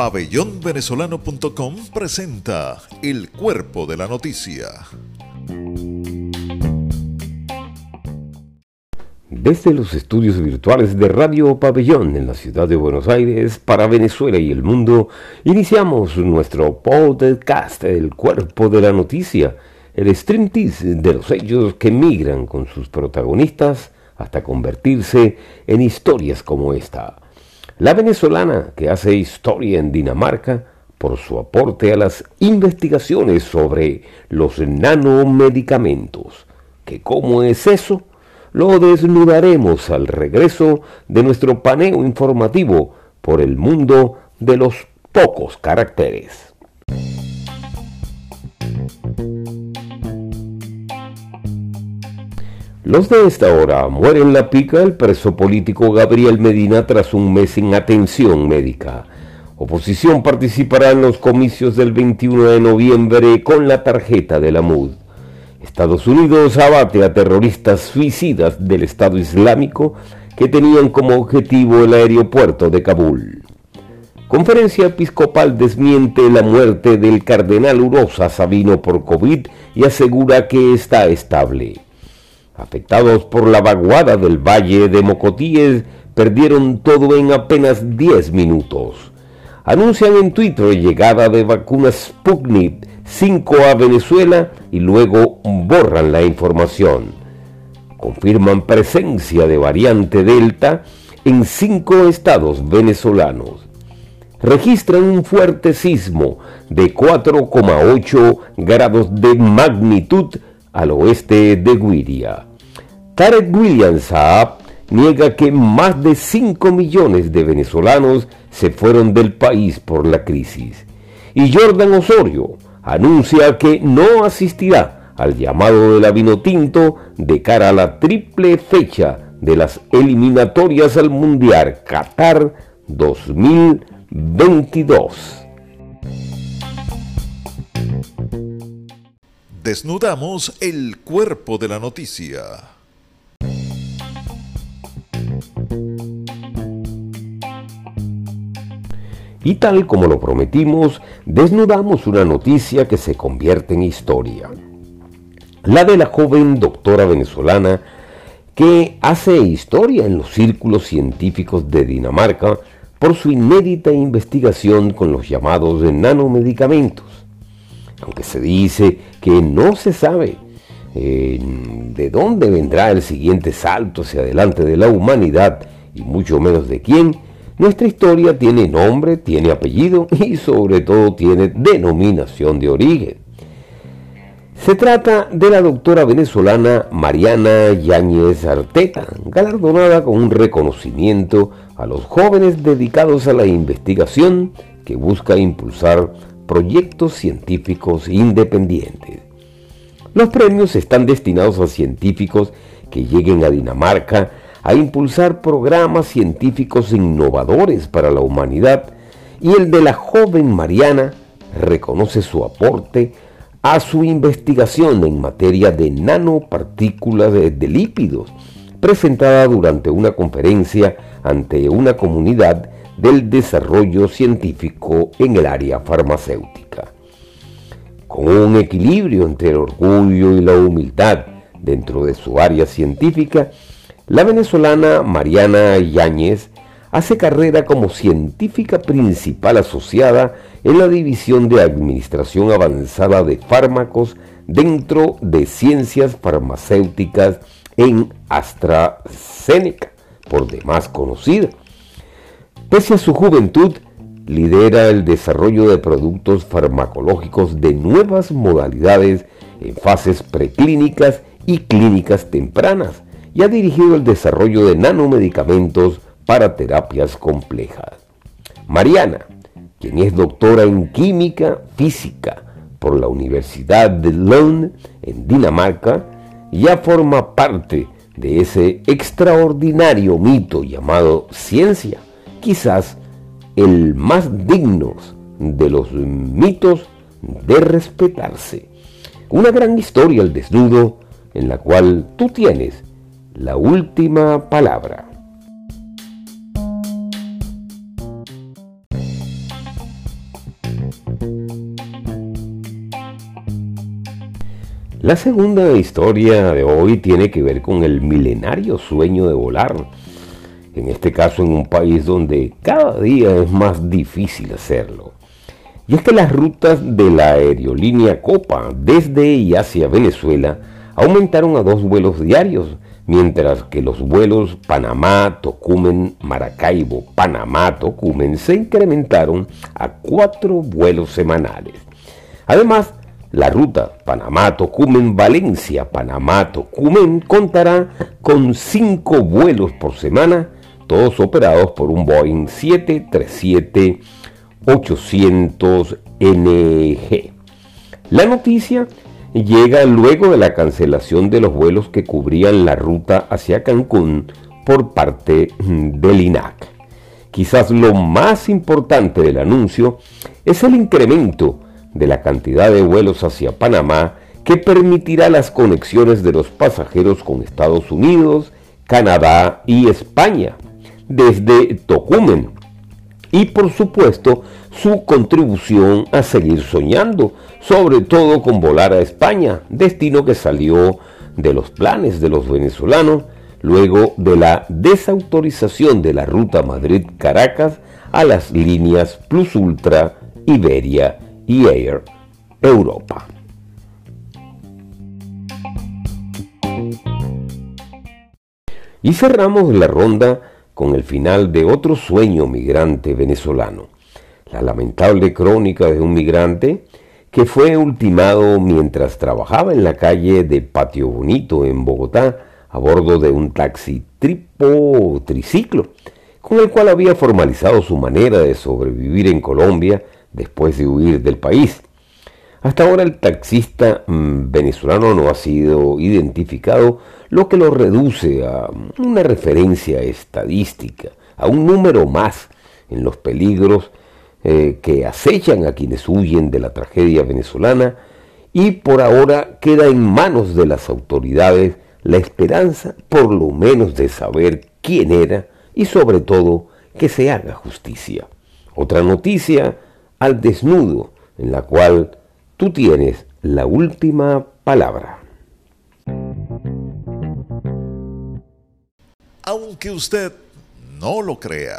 Pabellonvenezolano.com presenta El Cuerpo de la Noticia. Desde los estudios virtuales de Radio Pabellón en la ciudad de Buenos Aires para Venezuela y el mundo, iniciamos nuestro podcast El Cuerpo de la Noticia, el striptease de los hechos que migran con sus protagonistas hasta convertirse en historias como esta la venezolana que hace historia en Dinamarca por su aporte a las investigaciones sobre los nanomedicamentos. ¿Que cómo es eso? Lo desnudaremos al regreso de nuestro paneo informativo por el mundo de los pocos caracteres. Los de esta hora mueren la pica el preso político Gabriel Medina tras un mes sin atención médica. Oposición participará en los comicios del 21 de noviembre con la tarjeta de la MUD. Estados Unidos abate a terroristas suicidas del Estado Islámico que tenían como objetivo el aeropuerto de Kabul. Conferencia Episcopal desmiente la muerte del cardenal Urosa Sabino por COVID y asegura que está estable afectados por la vaguada del valle de Mocotíes, perdieron todo en apenas 10 minutos. Anuncian en Twitter llegada de vacunas Sputnik 5 a Venezuela y luego borran la información. Confirman presencia de variante Delta en cinco estados venezolanos. Registran un fuerte sismo de 4,8 grados de magnitud al oeste de Guiria. Tarek Williams Saab niega que más de 5 millones de venezolanos se fueron del país por la crisis. Y Jordan Osorio anuncia que no asistirá al llamado de la Vinotinto de cara a la triple fecha de las eliminatorias al Mundial Qatar 2022. Desnudamos el cuerpo de la noticia. Y tal como lo prometimos, desnudamos una noticia que se convierte en historia. La de la joven doctora venezolana que hace historia en los círculos científicos de Dinamarca por su inédita investigación con los llamados nanomedicamentos. Aunque se dice que no se sabe eh, de dónde vendrá el siguiente salto hacia adelante de la humanidad y mucho menos de quién, nuestra historia tiene nombre, tiene apellido y sobre todo tiene denominación de origen. Se trata de la doctora venezolana Mariana Yáñez Arteta, galardonada con un reconocimiento a los jóvenes dedicados a la investigación que busca impulsar proyectos científicos independientes. Los premios están destinados a científicos que lleguen a Dinamarca a impulsar programas científicos innovadores para la humanidad y el de la joven Mariana reconoce su aporte a su investigación en materia de nanopartículas de, lípidos, presentada durante una conferencia ante una comunidad del desarrollo científico en el área farmacéutica. Con un equilibrio entre el orgullo y la humildad dentro de su área científica, la venezolana Mariana Yáñez hace carrera como científica principal asociada en la División de Administración Avanzada de Fármacos dentro de Ciencias Farmacéuticas en AstraZeneca, por demás conocida. Pese a su juventud, lidera el desarrollo de productos farmacológicos de nuevas modalidades en fases preclínicas y clínicas tempranas y ha dirigido el desarrollo de nanomedicamentos para terapias complejas. Mariana, quien es doctora en química física por la Universidad de Lund en Dinamarca, ya forma parte de ese extraordinario mito llamado ciencia, quizás el más digno de los mitos de respetarse. Una gran historia al desnudo en la cual tú tienes la última palabra. La segunda historia de hoy tiene que ver con el milenario sueño de volar, en este caso en un país donde cada día es más difícil hacerlo. Y es que las rutas de la aerolínea Copa desde y hacia Venezuela aumentaron a dos vuelos diarios, mientras que los vuelos Panamá, Tocumen, Maracaibo, Panamá, Tocumen se incrementaron a cuatro vuelos semanales. Además, la ruta Panamá-Tocumen-Valencia, Panamá-Tocumen contará con cinco vuelos por semana, todos operados por un Boeing 737-800NG. La noticia llega luego de la cancelación de los vuelos que cubrían la ruta hacia Cancún por parte del INAC. Quizás lo más importante del anuncio es el incremento de la cantidad de vuelos hacia Panamá que permitirá las conexiones de los pasajeros con Estados Unidos, Canadá y España desde Tocumen. Y por supuesto su contribución a seguir soñando, sobre todo con volar a España, destino que salió de los planes de los venezolanos luego de la desautorización de la ruta Madrid-Caracas a las líneas Plus Ultra, Iberia y Air Europa. Y cerramos la ronda con el final de otro sueño migrante venezolano, la lamentable crónica de un migrante que fue ultimado mientras trabajaba en la calle de Patio Bonito en Bogotá a bordo de un taxi tripo triciclo, con el cual había formalizado su manera de sobrevivir en Colombia después de huir del país. Hasta ahora el taxista mm, venezolano no ha sido identificado, lo que lo reduce a una referencia estadística, a un número más en los peligros eh, que acechan a quienes huyen de la tragedia venezolana y por ahora queda en manos de las autoridades la esperanza por lo menos de saber quién era y sobre todo que se haga justicia. Otra noticia al desnudo, en la cual tú tienes la última palabra. Aunque usted no lo crea.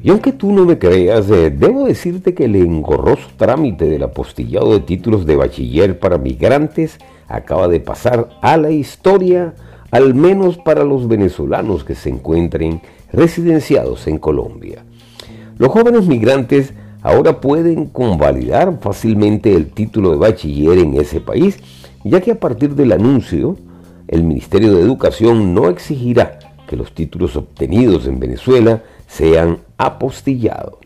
Y aunque tú no me creas, eh, debo decirte que el engorroso trámite del apostillado de títulos de bachiller para migrantes acaba de pasar a la historia al menos para los venezolanos que se encuentren residenciados en Colombia. Los jóvenes migrantes ahora pueden convalidar fácilmente el título de bachiller en ese país, ya que a partir del anuncio, el Ministerio de Educación no exigirá que los títulos obtenidos en Venezuela sean apostillados.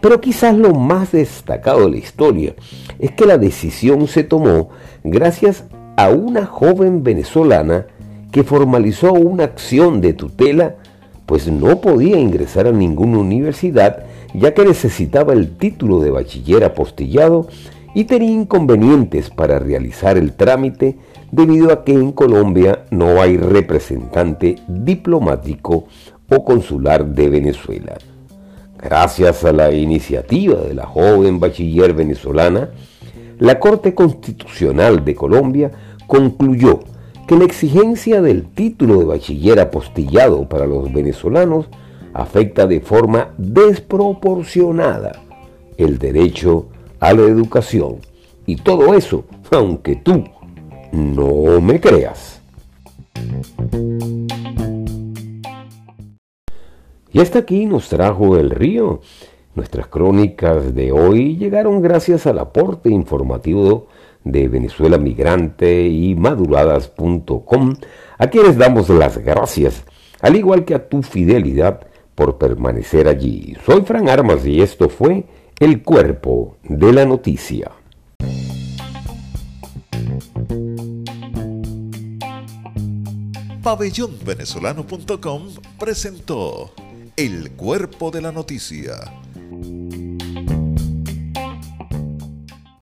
Pero quizás lo más destacado de la historia es que la decisión se tomó gracias a una joven venezolana que formalizó una acción de tutela, pues no podía ingresar a ninguna universidad ya que necesitaba el título de bachiller apostillado y tenía inconvenientes para realizar el trámite debido a que en Colombia no hay representante diplomático o consular de Venezuela. Gracias a la iniciativa de la joven bachiller venezolana, la Corte Constitucional de Colombia concluyó que la exigencia del título de bachiller apostillado para los venezolanos afecta de forma desproporcionada el derecho a la educación. Y todo eso, aunque tú no me creas. Y hasta aquí nos trajo el río. Nuestras crónicas de hoy llegaron gracias al aporte informativo de Venezuela Migrante y maduradas.com, a quienes damos las gracias, al igual que a tu fidelidad por permanecer allí. Soy Fran Armas y esto fue El Cuerpo de la Noticia. Pabellonvenezolano.com presentó El Cuerpo de la Noticia